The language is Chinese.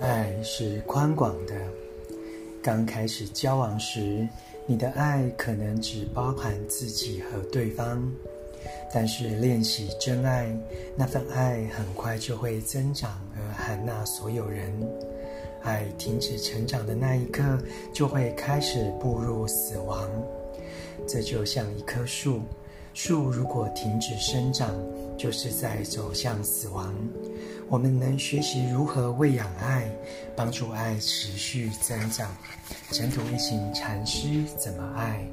爱是宽广的。刚开始交往时，你的爱可能只包含自己和对方，但是练习真爱，那份爱很快就会增长而涵纳所有人。爱停止成长的那一刻，就会开始步入死亡。这就像一棵树，树如果停止生长，就是在走向死亡。我们能学习如何喂养爱，帮助爱持续增长。尘土一行禅师怎么爱？